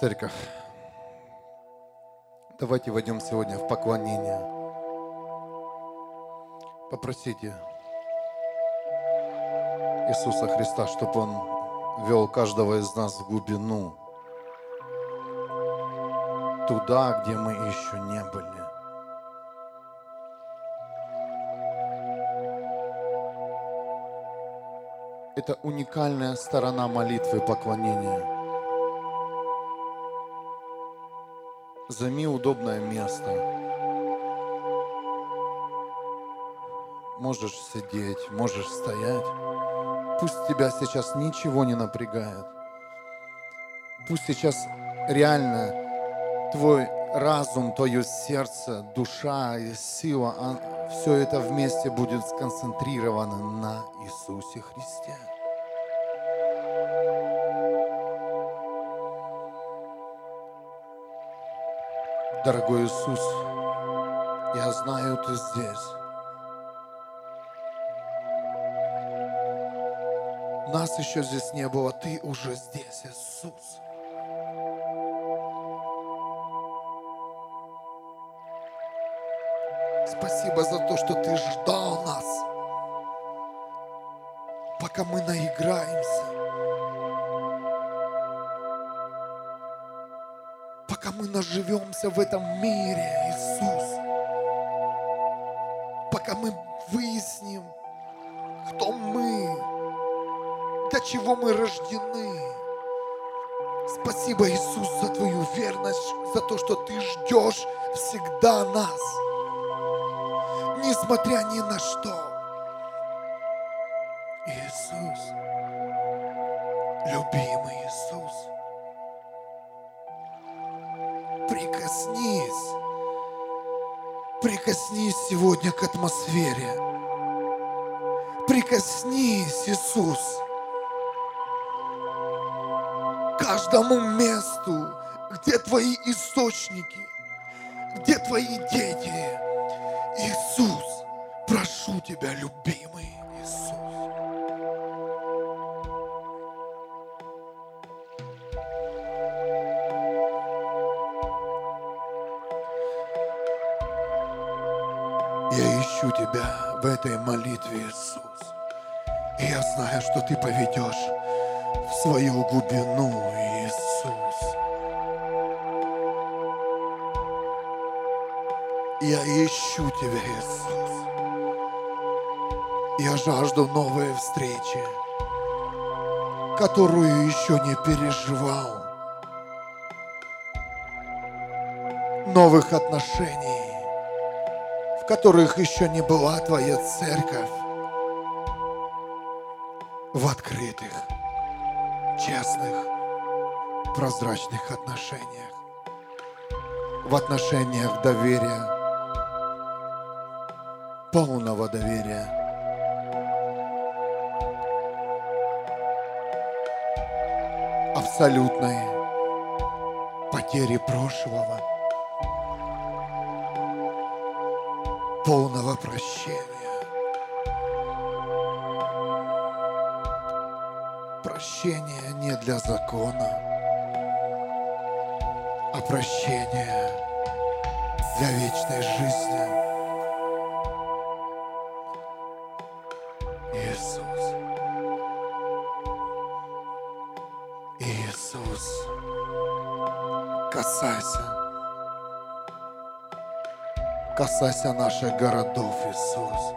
Церковь, давайте войдем сегодня в поклонение. Попросите Иисуса Христа, чтобы Он вел каждого из нас в глубину, туда, где мы еще не были. Это уникальная сторона молитвы поклонения – Займи удобное место. Можешь сидеть, можешь стоять. Пусть тебя сейчас ничего не напрягает. Пусть сейчас реально твой разум, твое сердце, душа и сила, а все это вместе будет сконцентрировано на Иисусе Христе. Дорогой Иисус, я знаю, Ты здесь. Нас еще здесь не было, Ты уже здесь, Иисус. Спасибо за то, что Ты ждал нас, пока мы наиграемся. Мы наживемся в этом мире, Иисус, пока мы выясним, кто мы, для чего мы рождены. Спасибо, Иисус, за Твою верность, за то, что Ты ждешь всегда нас, несмотря ни на что. Иисус, любимый Иисус, Прикоснись. Прикоснись сегодня к атмосфере. Прикоснись, Иисус, каждому месту, где твои источники, где твои дети. Иисус, прошу тебя, любимый ищу Тебя в этой молитве, Иисус. И я знаю, что Ты поведешь в свою глубину, Иисус. Я ищу Тебя, Иисус. Я жажду новой встречи, которую еще не переживал. Новых отношений, которых еще не была Твоя церковь, в открытых, честных, прозрачных отношениях, в отношениях доверия, полного доверия. абсолютной потери прошлого – полного прощения. Прощение не для закона, а прощение для вечной жизни. Касайся наших городов, Иисус.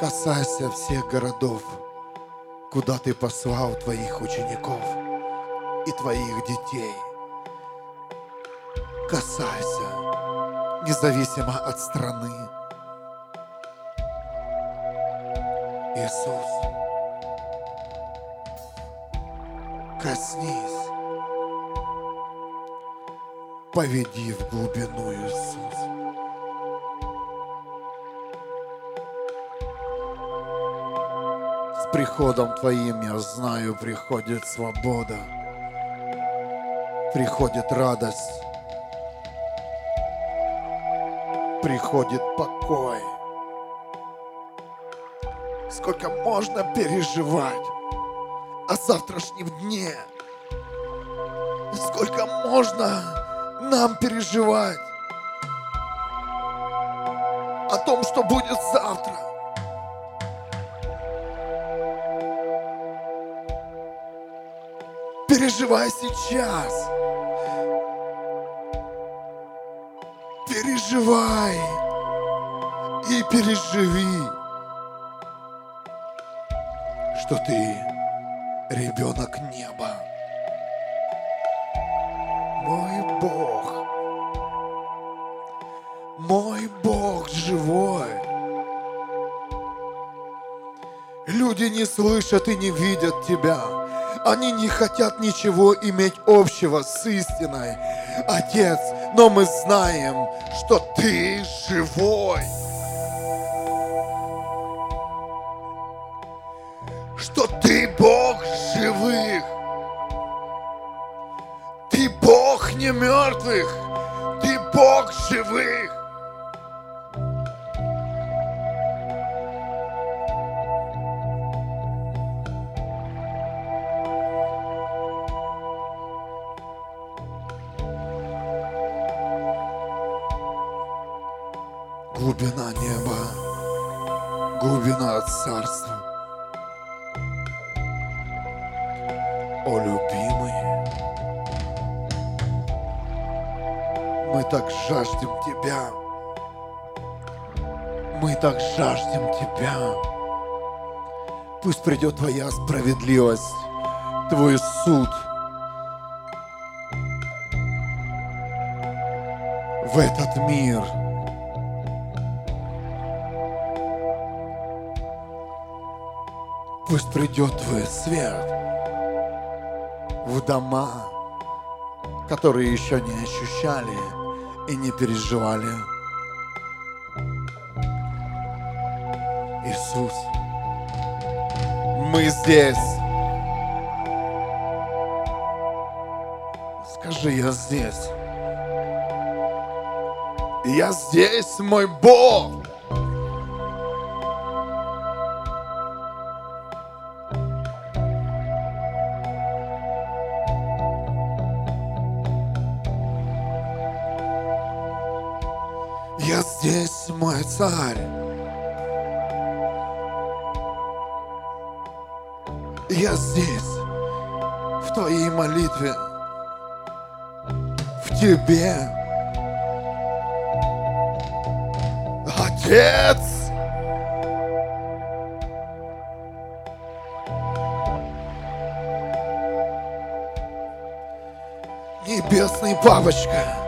Касайся всех городов, куда Ты послал Твоих учеников и Твоих детей. Касайся, независимо от страны. Иисус, коснись поведи в глубину, Иисус. С приходом Твоим, я знаю, приходит свобода, приходит радость, приходит покой. Сколько можно переживать, о завтрашнем дне. Сколько можно нам переживать о том, что будет завтра. Переживай сейчас. Переживай и переживи, что ты ребенок неба. Мой Бог, мой Бог живой. Люди не слышат и не видят Тебя. Они не хотят ничего иметь общего с истиной. Отец, но мы знаем, что Ты живой. Что Ты Бог живых. Ты Бог не мертвых. Ты Бог живых. Пусть придет Твоя справедливость, Твой суд. В этот мир – Пусть придет Твой свет в дома, которые еще не ощущали и не переживали. Иисус, мы здесь. Скажи, я здесь. Я здесь, мой Бог. Я здесь, мой царь. Я здесь, в твоей молитве, в тебе. Отец! Небесный папочка,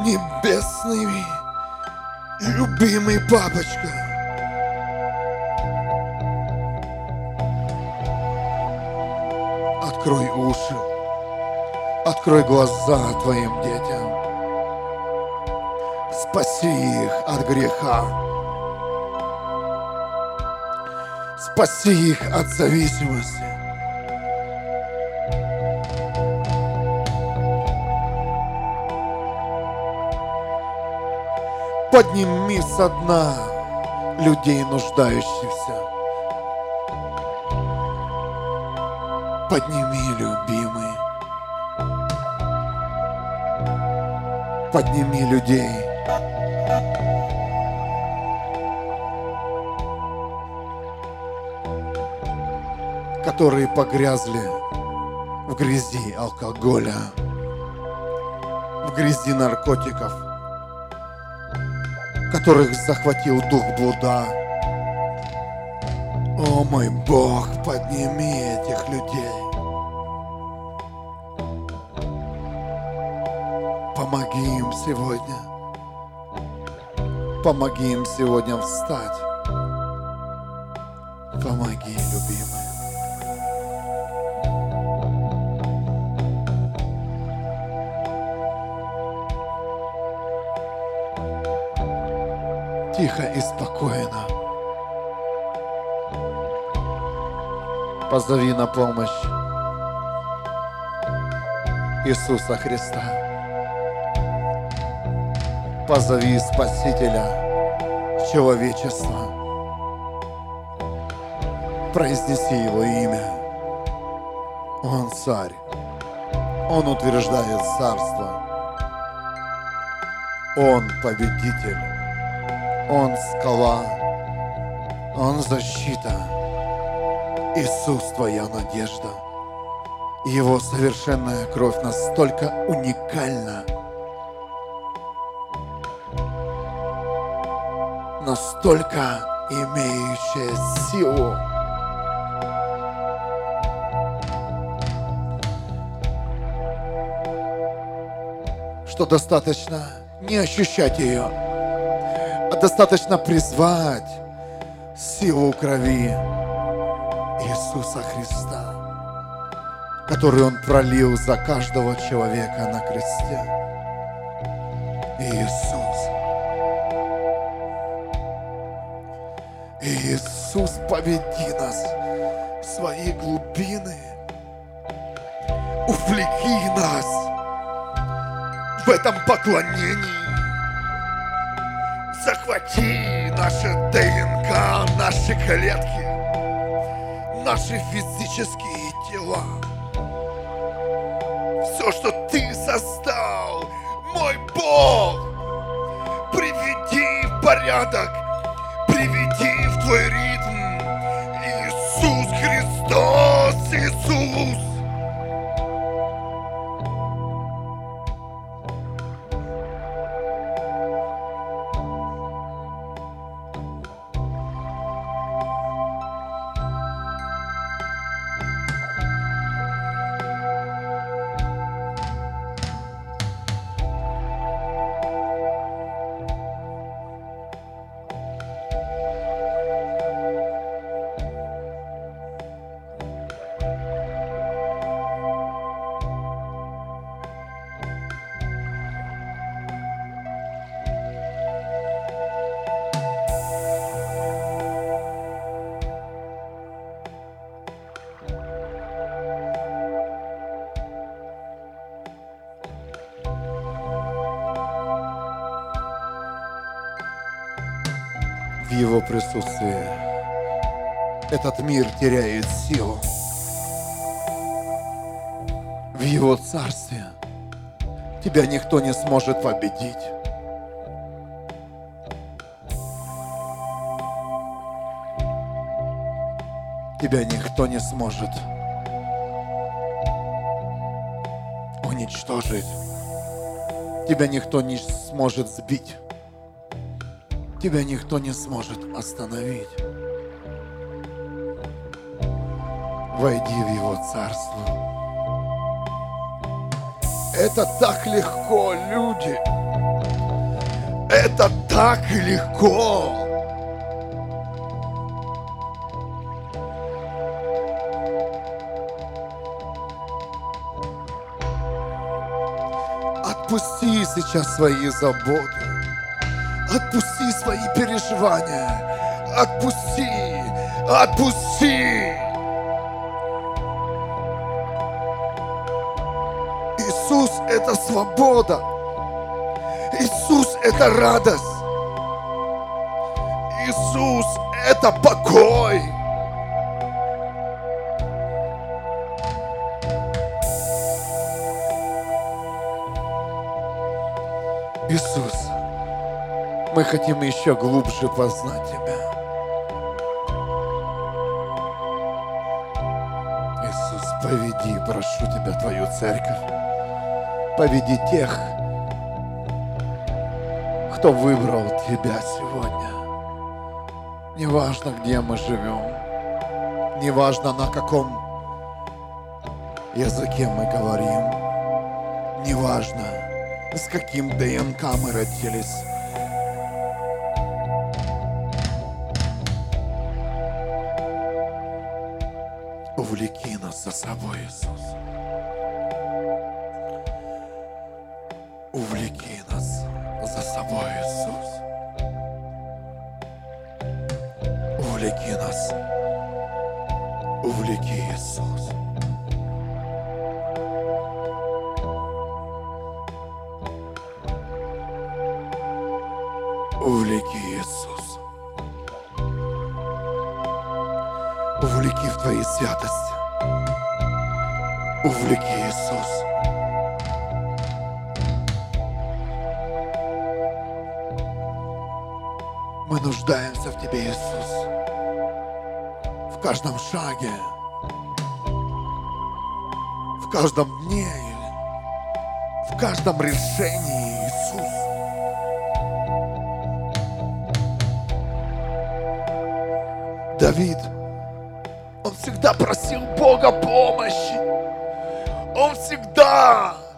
небесный любимый папочка. Открой уши, открой глаза твоим детям. Спаси их от греха. Спаси их от зависимости. Подними со дна людей нуждающихся. Подними, любимый. Подними людей. которые погрязли в грязи алкоголя, в грязи наркотиков, которых захватил дух блуда. О мой Бог, подними этих людей. Сегодня. Помоги им сегодня встать. Помоги, любимый. Тихо и спокойно. Позови на помощь Иисуса Христа. Позови Спасителя человечества. Произнеси Его имя. Он царь. Он утверждает царство. Он победитель. Он скала. Он защита. Иисус твоя надежда. Его совершенная кровь настолько уникальна, настолько имеющая силу, что достаточно не ощущать ее, а достаточно призвать силу крови Иисуса Христа, который Он пролил за каждого человека на кресте. Иисус. Иисус, поведи нас в свои глубины. Увлеки нас в этом поклонении. Захвати наше ДНК, наши клетки, наши физические тела. Все, что Иисус. Присутствии этот мир теряет силу. В Его царстве тебя никто не сможет победить. Тебя никто не сможет уничтожить. Тебя никто не сможет сбить тебя никто не сможет остановить. Войди в Его Царство. Это так легко, люди. Это так легко. Отпусти сейчас свои заботы. Отпусти свои переживания. Отпусти. Отпусти. Иисус – это свобода. Иисус – это радость. Иисус – это покой. Иисус, мы хотим еще глубже познать Тебя. Иисус, поведи, прошу Тебя, Твою церковь. Поведи тех, кто выбрал Тебя сегодня. Неважно, где мы живем, неважно, на каком языке мы говорим, неважно, с каким ДНК мы родились,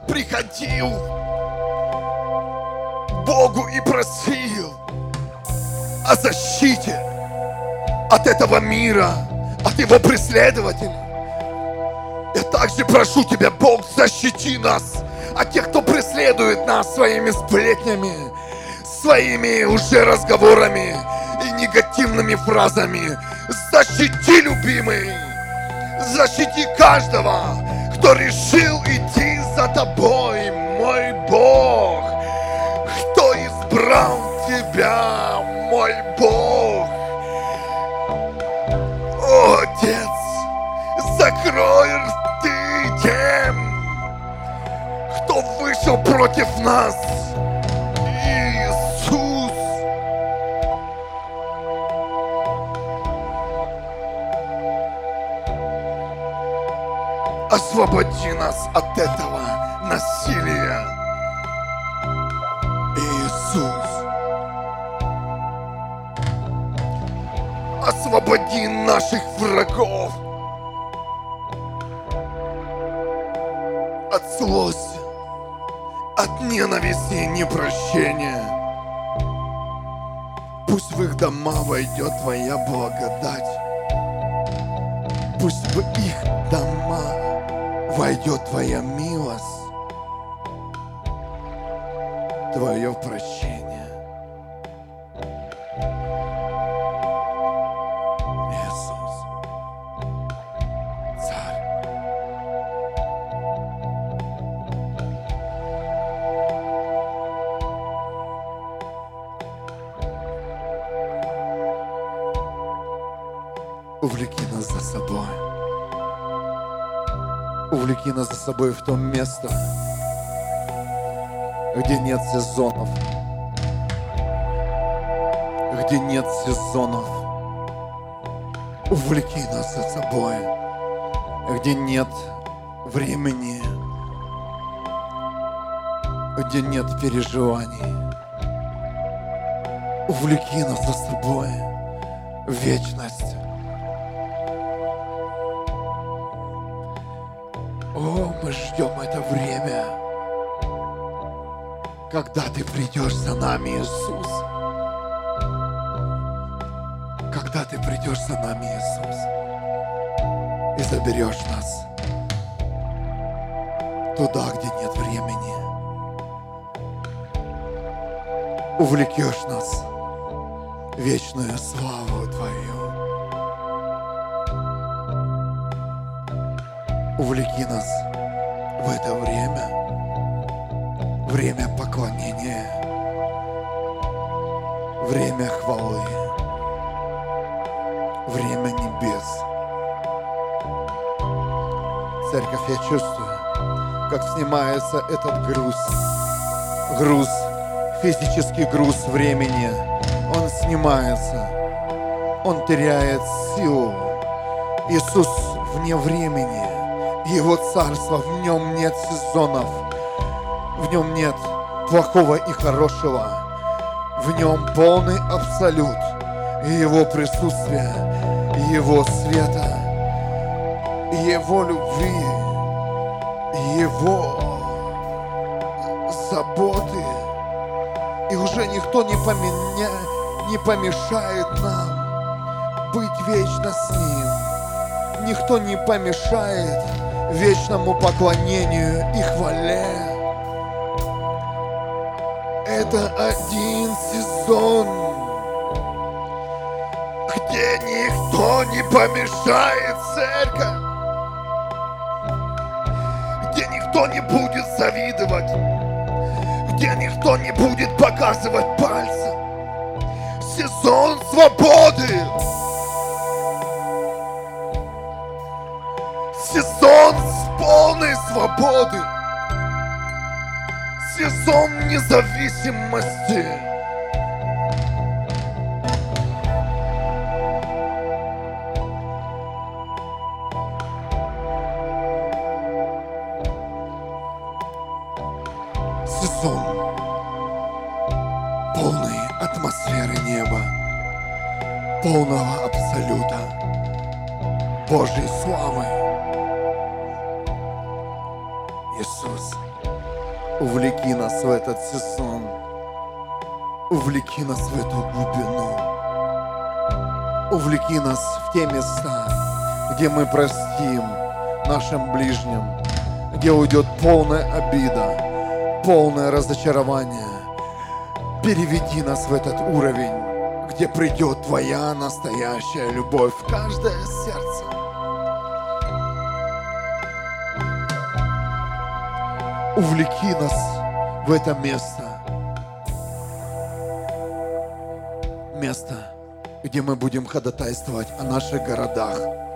приходил Богу и просил о защите от этого мира, от его преследователей. Я также прошу Тебя, Бог, защити нас от тех, кто преследует нас своими сплетнями, своими уже разговорами и негативными фразами. Защити, любимый, защити каждого, кто решил идти за Тобой, мой Бог, кто избрал Тебя, мой Бог. О, Отец, закрой рты тем, кто вышел против нас. Освободи нас от этого насилия. Иисус. Освободи наших врагов от злости, от ненависти и непрощения. Пусть в их дома войдет Твоя благодать. Пусть в их дома войдет Твоя милость, Твое прощение. Иисус, Царь. Увлеки нас за собой. Увлеки нас за собой в то место, где нет сезонов. Где нет сезонов. Увлеки нас за собой, где нет времени, где нет переживаний. Увлеки нас за собой в вечность. Мы ждем это время, когда ты придешь за нами, Иисус. Когда ты придешь за нами, Иисус, и заберешь нас туда, где нет времени. Увлекешь нас вечную славу Твою. Увлеки нас в это время, время поклонения, время хвалы, время небес. Церковь, я чувствую, как снимается этот груз, груз, физический груз времени. Он снимается, он теряет силу. Иисус вне времени. Его царство, в нем нет сезонов, в нем нет плохого и хорошего, в нем полный абсолют, его присутствие, и его света, его любви, его заботы. И уже никто не, поменя... не помешает нам быть вечно с ним. Никто не помешает вечному поклонению и хвале. Это один сезон, где никто не помешает церковь, где никто не будет завидовать, где никто не будет показывать пальцем. Сезон свободы. Сезон с полной свободы. Сезон независимости. Мы простим нашим ближним, где уйдет полная обида, полное разочарование. Переведи нас в этот уровень, где придет Твоя настоящая любовь в каждое сердце. Увлеки нас в это место. Место, где мы будем ходатайствовать о наших городах,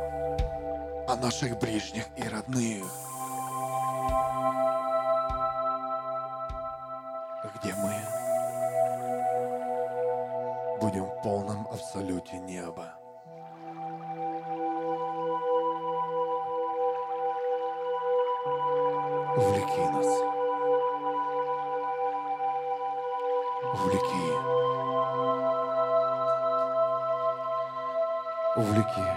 о наших ближних и родных. где мы будем в полном абсолюте неба. Увлеки нас. Увлеки. Увлеки.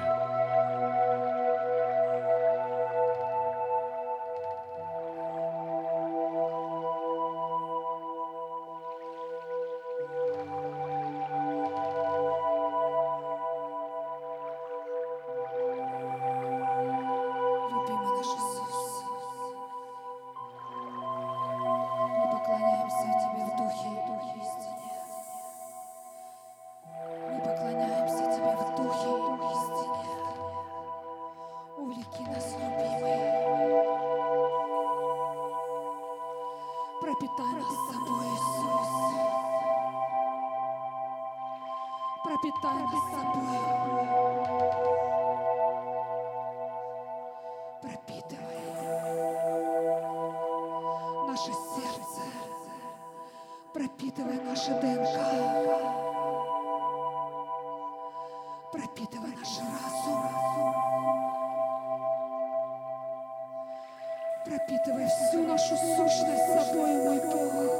Пропитывай. Наше сердце, пропитывай наше ДНК, пропитывай наш разум, пропитывай всю нашу сущность собой, мой Бог.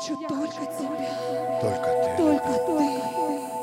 Хочу только Тебя. только Ты. Только Ты.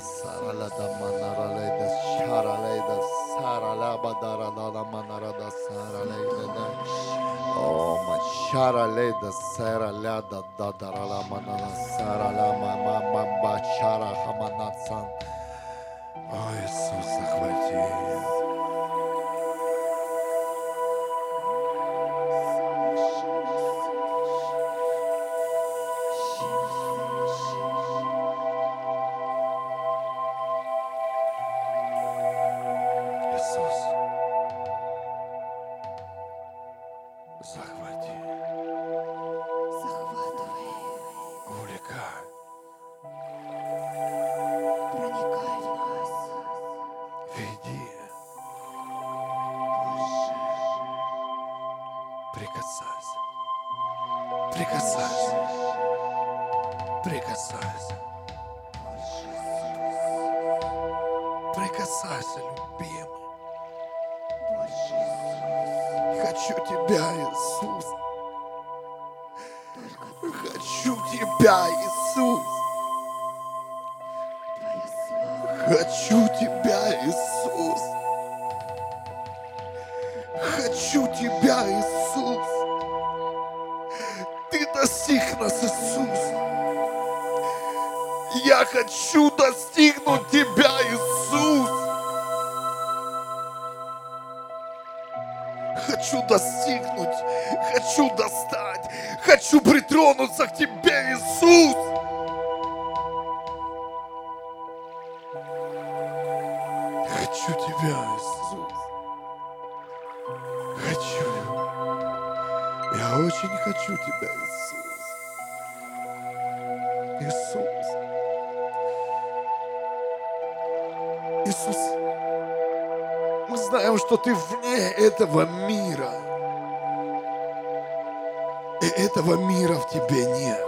sarala da manarala da şarala da sarala badara da la manara da sarala da Oma şarala da sarala da dadara la manara şara hamana прикасайся, прикасайся, любимый. Хочу тебя, Иисус. Хочу тебя, Иисус. Хочу тебя, Иисус. Хочу тебя, Иисус. Ты достиг нас, Иисус. Я хочу достигнуть тебя, Иисус. Хочу достигнуть, хочу достать, хочу притронуться к тебе, Иисус. Хочу тебя, Иисус. Хочу. Я очень хочу тебя, Иисус. Что ты вне этого мира. И этого мира в тебе нет.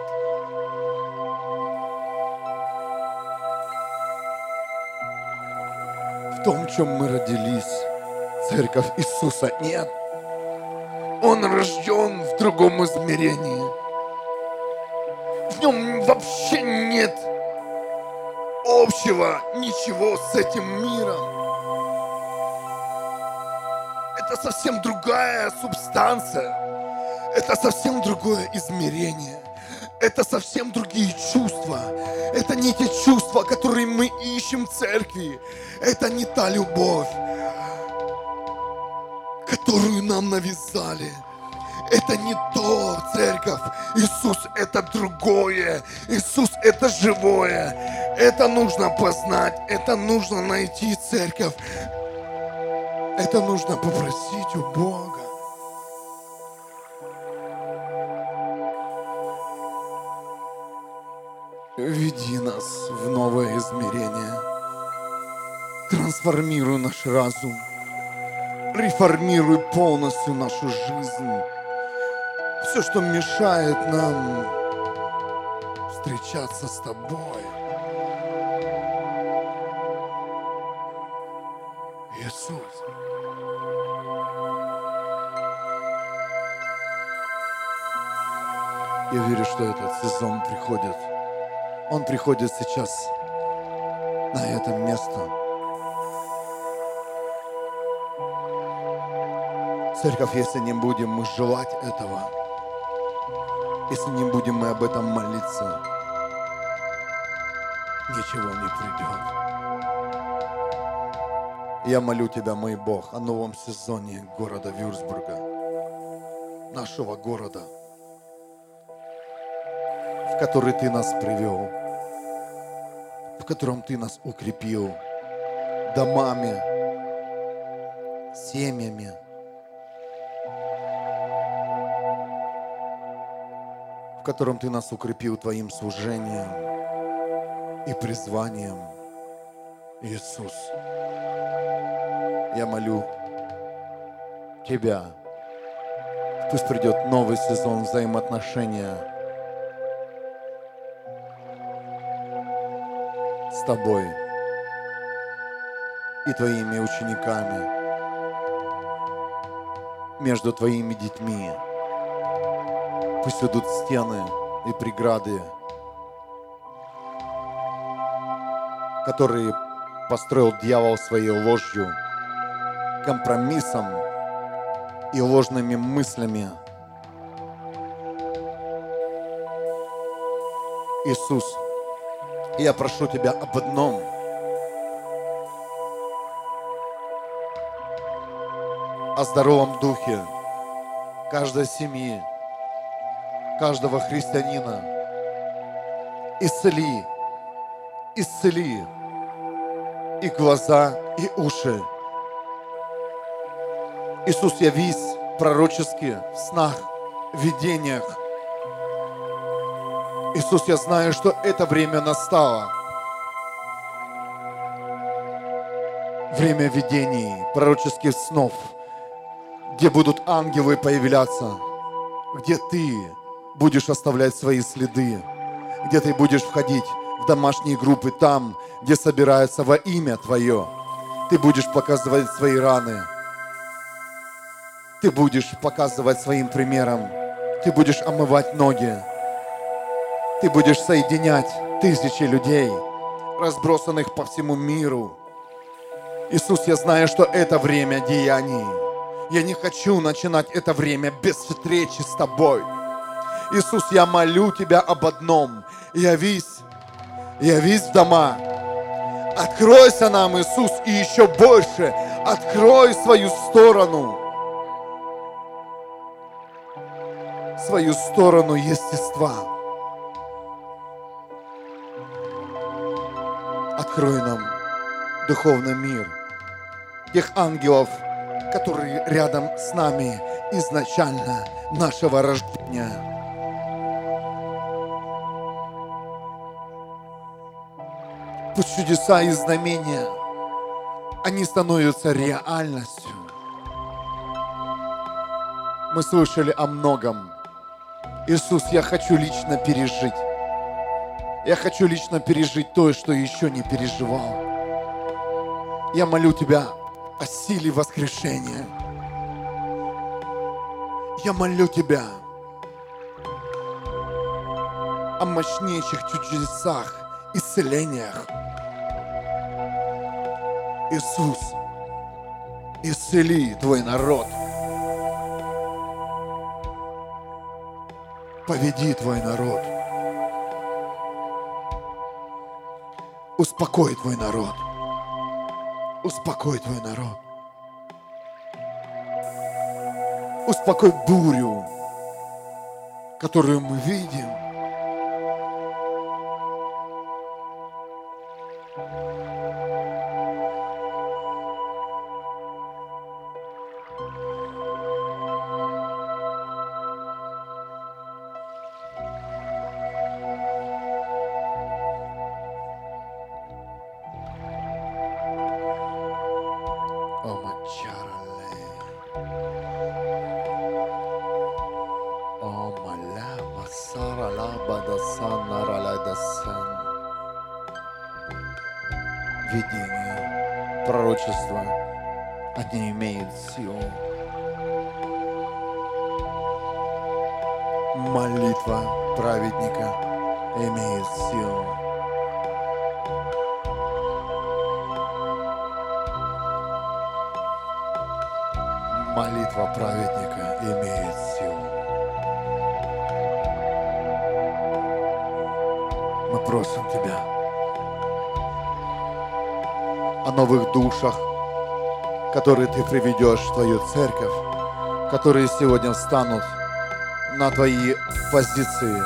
В том, чем мы родились, церковь Иисуса нет. Он рожден в другом измерении. В нем вообще нет общего ничего с этим миром. Совсем другая субстанция. Это совсем другое измерение. Это совсем другие чувства. Это не те чувства, которые мы ищем в церкви. Это не та любовь, которую нам навязали. Это не то, церковь. Иисус – это другое. Иисус – это живое. Это нужно познать. Это нужно найти, церковь. Это нужно попросить у Бога. Веди нас в новое измерение. Трансформируй наш разум. реформируй полностью нашу жизнь. Все, что мешает нам встречаться с Тобой. Иисус. Я верю, что этот сезон приходит. Он приходит сейчас на это место. Церковь, если не будем мы желать этого, если не будем мы об этом молиться, ничего не придет. Я молю Тебя, мой Бог, о новом сезоне города Вюрсбурга, нашего города, который Ты нас привел, в котором Ты нас укрепил домами, семьями, в котором Ты нас укрепил Твоим служением и призванием. Иисус, я молю Тебя, пусть придет новый сезон взаимоотношения с Тобой и Твоими учениками, между Твоими детьми. Пусть идут стены и преграды, которые построил дьявол своей ложью, компромиссом и ложными мыслями. Иисус, я прошу Тебя об одном. О здоровом духе каждой семьи, каждого христианина. Исцели, исцели и глаза, и уши. Иисус, я весь пророчески в снах, в видениях. Иисус, я знаю, что это время настало. Время видений, пророческих снов, где будут ангелы появляться, где Ты будешь оставлять свои следы, где Ты будешь входить в домашние группы там, где собираются во имя Твое. Ты будешь показывать свои раны. Ты будешь показывать своим примером. Ты будешь омывать ноги. Ты будешь соединять тысячи людей, разбросанных по всему миру. Иисус, я знаю, что это время деяний. Я не хочу начинать это время без встречи с Тобой. Иисус, я молю Тебя об одном. Явись, явись в дома. Откройся нам, Иисус, и еще больше. Открой свою сторону. Свою сторону естества. Открой нам духовный мир. Тех ангелов, которые рядом с нами изначально нашего рождения. Пусть чудеса и знамения, они становятся реальностью. Мы слышали о многом. Иисус, я хочу лично пережить. Я хочу лично пережить то, что еще не переживал. Я молю Тебя о силе воскрешения. Я молю Тебя о мощнейших чудесах, исцелениях. Иисус, исцели Твой народ. Поведи Твой народ. Успокой Твой народ. Успокой Твой народ. Успокой бурю, которую мы видим. Которые Ты приведешь в Твою церковь, которые сегодня встанут на Твои позиции,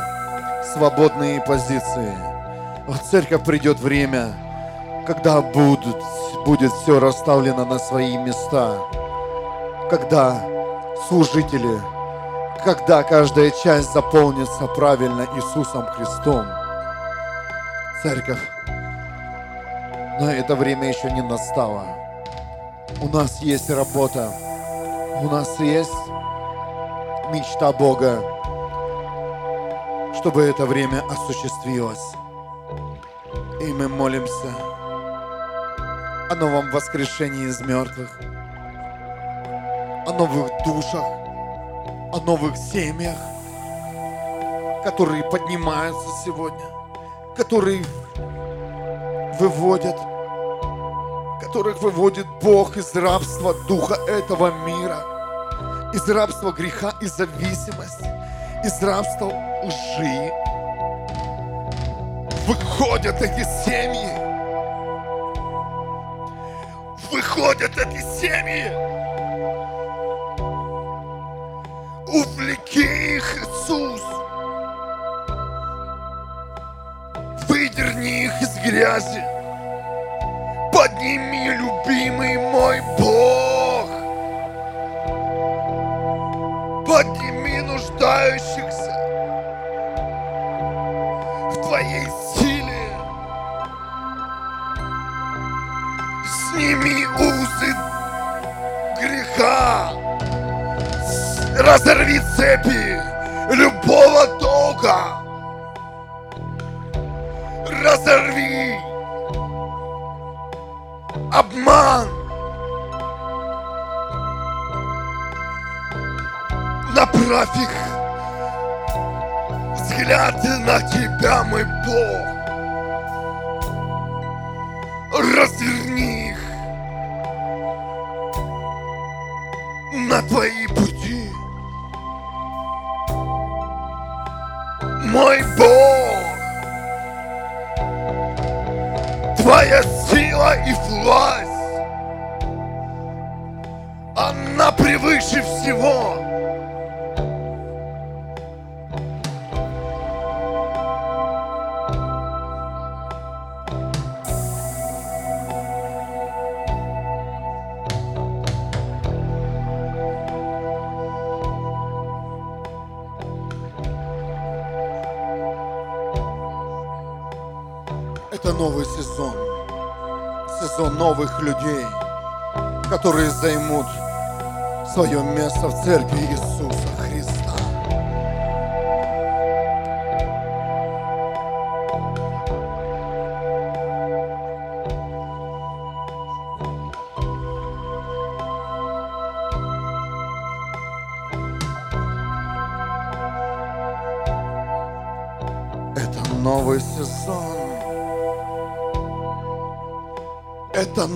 свободные позиции. В церковь придет время, когда будут, будет все расставлено на свои места, когда служители, когда каждая часть заполнится правильно Иисусом Христом. Церковь, но это время еще не настало. У нас есть работа, у нас есть мечта Бога, чтобы это время осуществилось. И мы молимся о новом воскрешении из мертвых, о новых душах, о новых семьях, которые поднимаются сегодня, которые выводят, которых выводит Бог из рабства духа этого мира, из рабства греха и зависимости, из рабства лжи. Выходят эти семьи. Выходят эти семьи. Увлеки их, Иисус. Выдерни их из грязи. Подними, любимый мой Бог. Подними нуждающихся в Твоей силе. Сними узы греха. Разорви цепи Мой Бог, Твоя сила и власть, она превыше всего. Новых людей, которые займут свое место в церкви Иисуса Это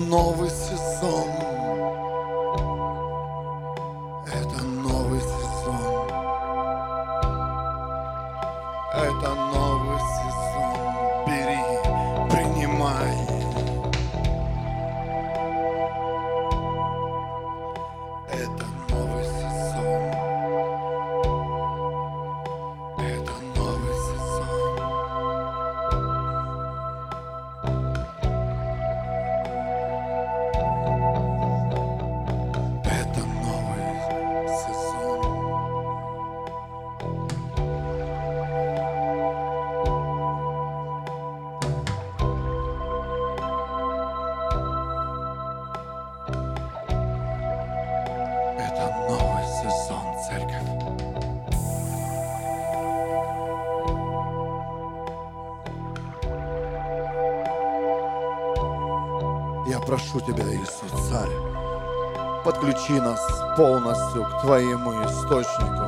подключи нас полностью к Твоему источнику,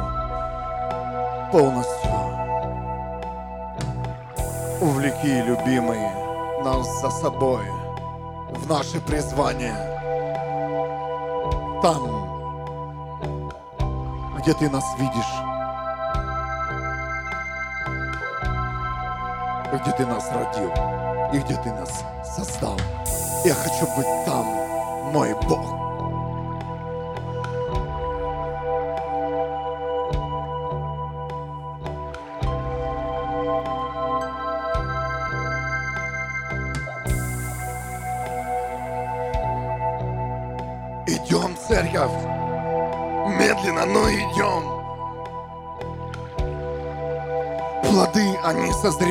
полностью. Увлеки, любимые, нас за собой в наше призвание. Там, где Ты нас видишь, где Ты нас родил и где Ты нас создал. Я хочу быть там, мой Бог.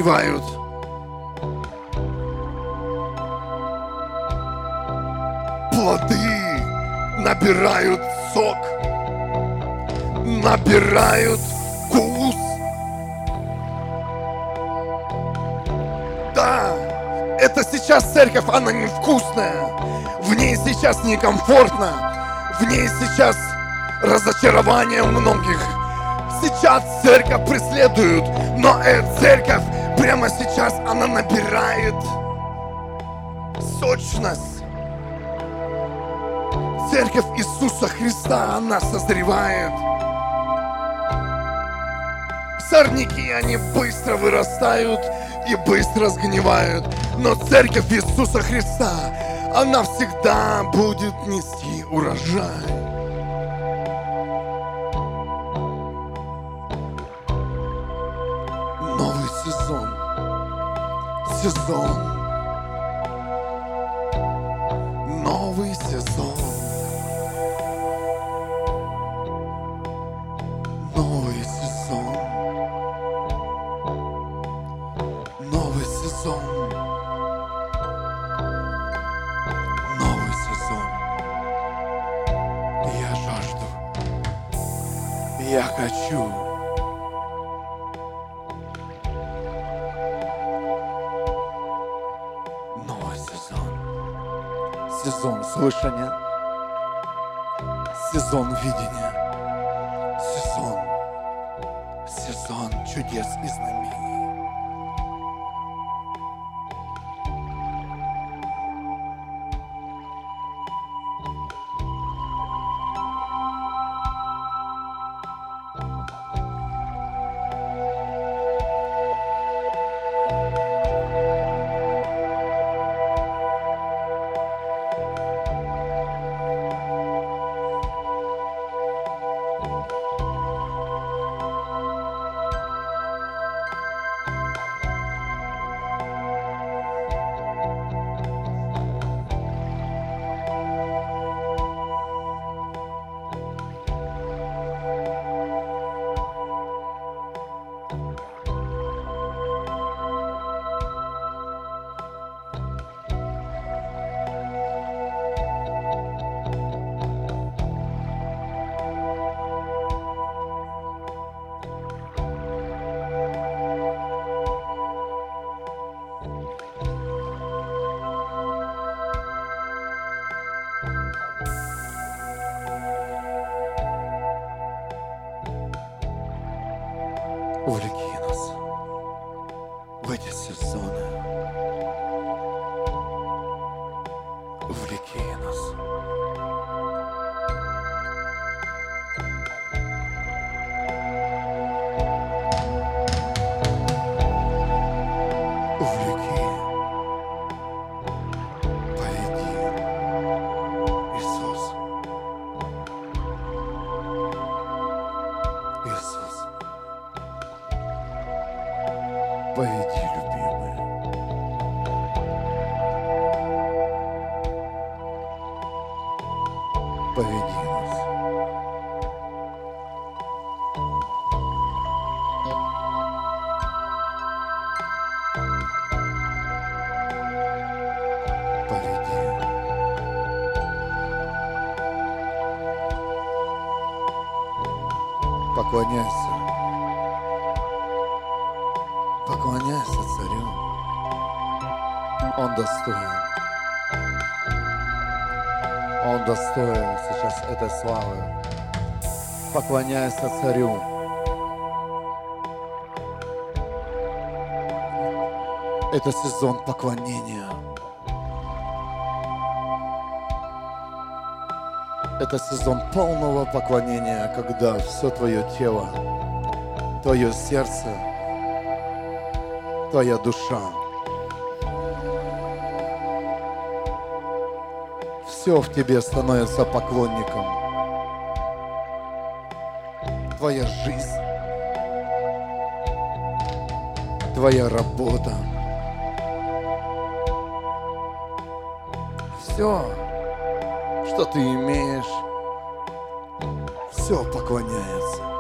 Они созревают. Плоды набирают сок. Набирают вкус. Да, это сейчас церковь, она невкусная. В ней сейчас некомфортно. В ней сейчас разочарование у многих. Сейчас церковь преследуют, но эта церковь прямо сейчас она набирает сочность. Церковь Иисуса Христа, она созревает. Сорняки, они быстро вырастают и быстро сгнивают. Но церковь Иисуса Христа, она всегда будет нести урожай. Сезон. Новый Поклоняйся. Поклоняйся царю. Он достоин. Он достоин сейчас этой славы. Поклоняйся царю. Это сезон поклонения. Это сезон полного поклонения, когда все твое тело, твое сердце, твоя душа, все в тебе становится поклонником. Твоя жизнь, твоя работа, все, что ты имеешь, все поклоняется.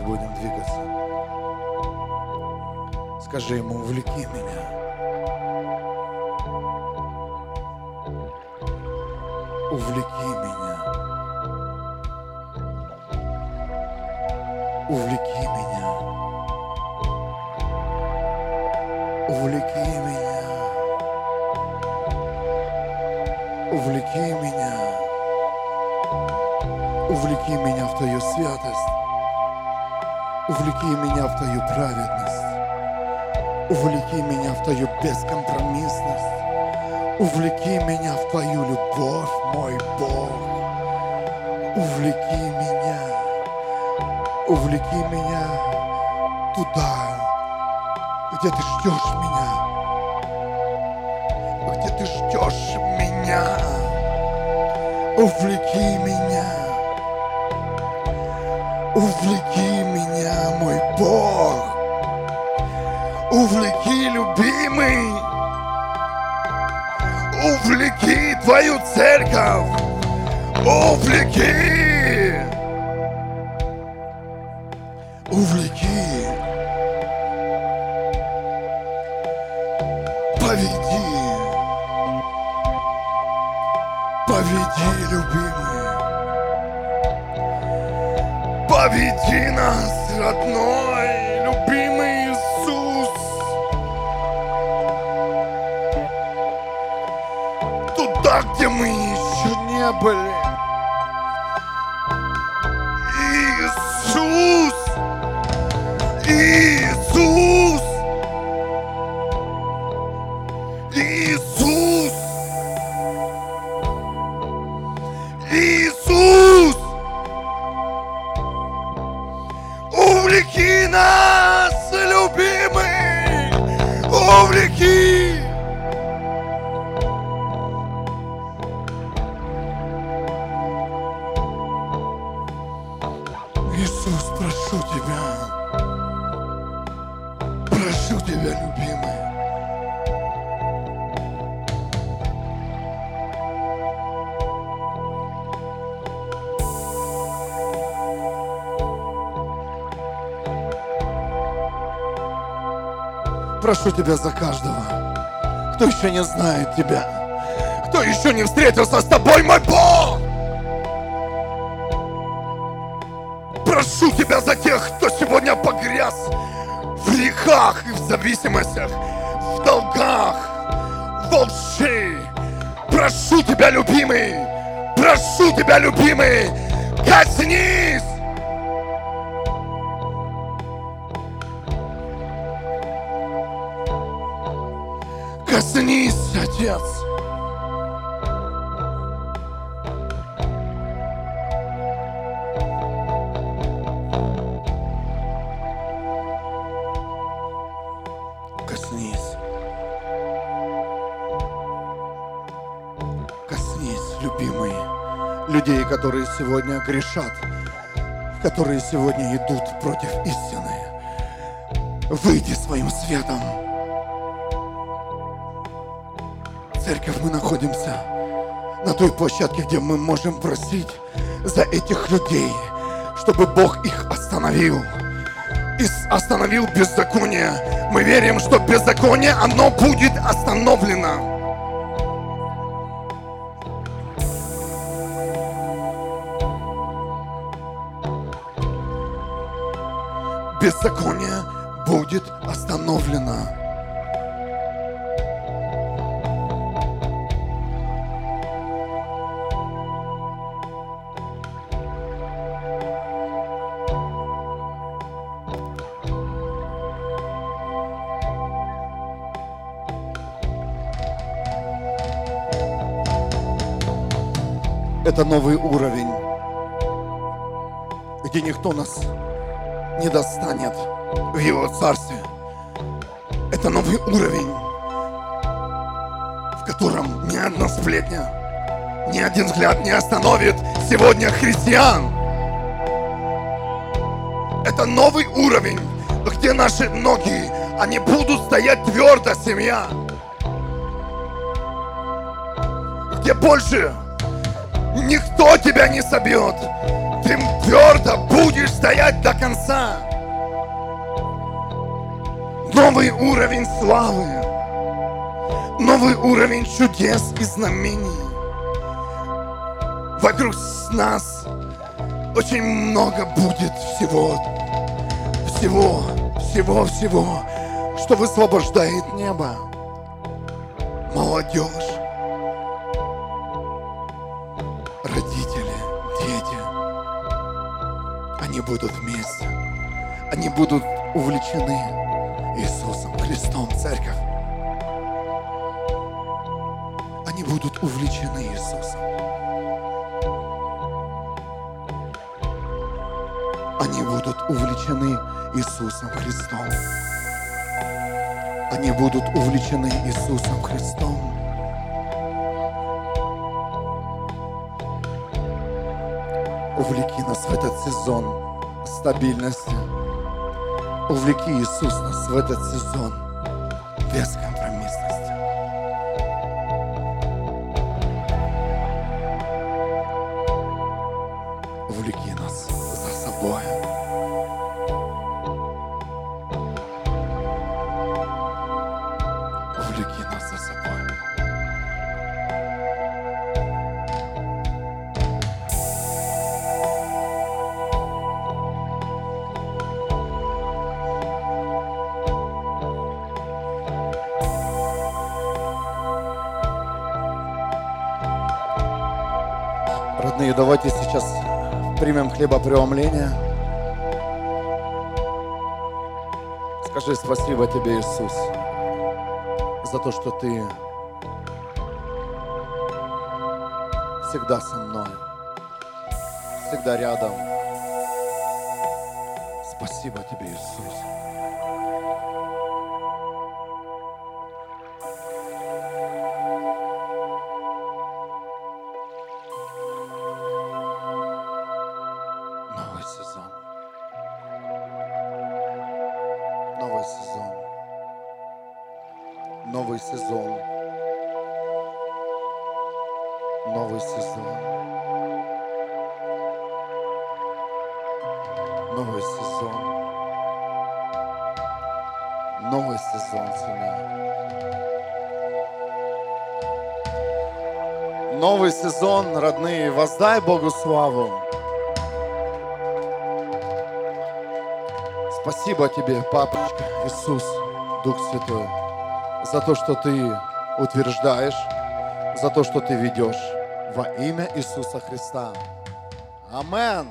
Будем двигаться. Скажи ему, увлеки меня. Твою бескомпромиссность. Увлеки меня в Твою любовь, мой Бог. Увлеки меня. Увлеки меня туда, где ты ждешь любимый. Увлеки твою церковь. Увлеки. Увлеки. Поведи. Поведи, любимый. Поведи нас, родной, Туда, где мы еще не были. Тебя за каждого, кто еще не знает Тебя, кто еще не встретился с Тобой, мой Бог! Прошу Тебя за тех, кто сегодня погряз в грехах и в зависимостях, в в долгах, во лжи. Прошу тебя, любимый, прошу тебя, любимый, коснись! Коснись, Отец! Коснись. Коснись, любимые, людей, которые сегодня грешат, которые сегодня идут против истины. Выйди своим светом. Церковь, мы находимся на той площадке, где мы можем просить за этих людей, чтобы Бог их остановил. И остановил беззаконие. Мы верим, что беззаконие, оно будет остановлено. Беззаконие будет остановлено. Это новый уровень, где никто нас не достанет в Его Царстве. Это новый уровень, в котором ни одна сплетня, ни один взгляд не остановит сегодня христиан. Это новый уровень, где наши ноги, они будут стоять твердо, семья. Где больше никто тебя не собьет. Ты твердо будешь стоять до конца. Новый уровень славы. Новый уровень чудес и знамений. Вокруг нас очень много будет всего, всего, всего, всего, что высвобождает небо. Молодежь, они будут вместе. Они будут увлечены Иисусом Христом, церковь. Они будут увлечены Иисусом. Они будут увлечены Иисусом Христом. Они будут увлечены Иисусом Христом. Увлеки нас в этот сезон стабильности. Увлеки Иисус нас в этот сезон бескомпромиссности. Родные, давайте сейчас примем хлебопреломление. Скажи спасибо тебе, Иисус, за то, что ты всегда со мной, всегда рядом. Спасибо тебе, Иисус. Воздай Богу славу. Спасибо тебе, папочка, Иисус, Дух Святой. за то, что ты утверждаешь, за то, что ты ведешь во имя Иисуса Христа. Амен.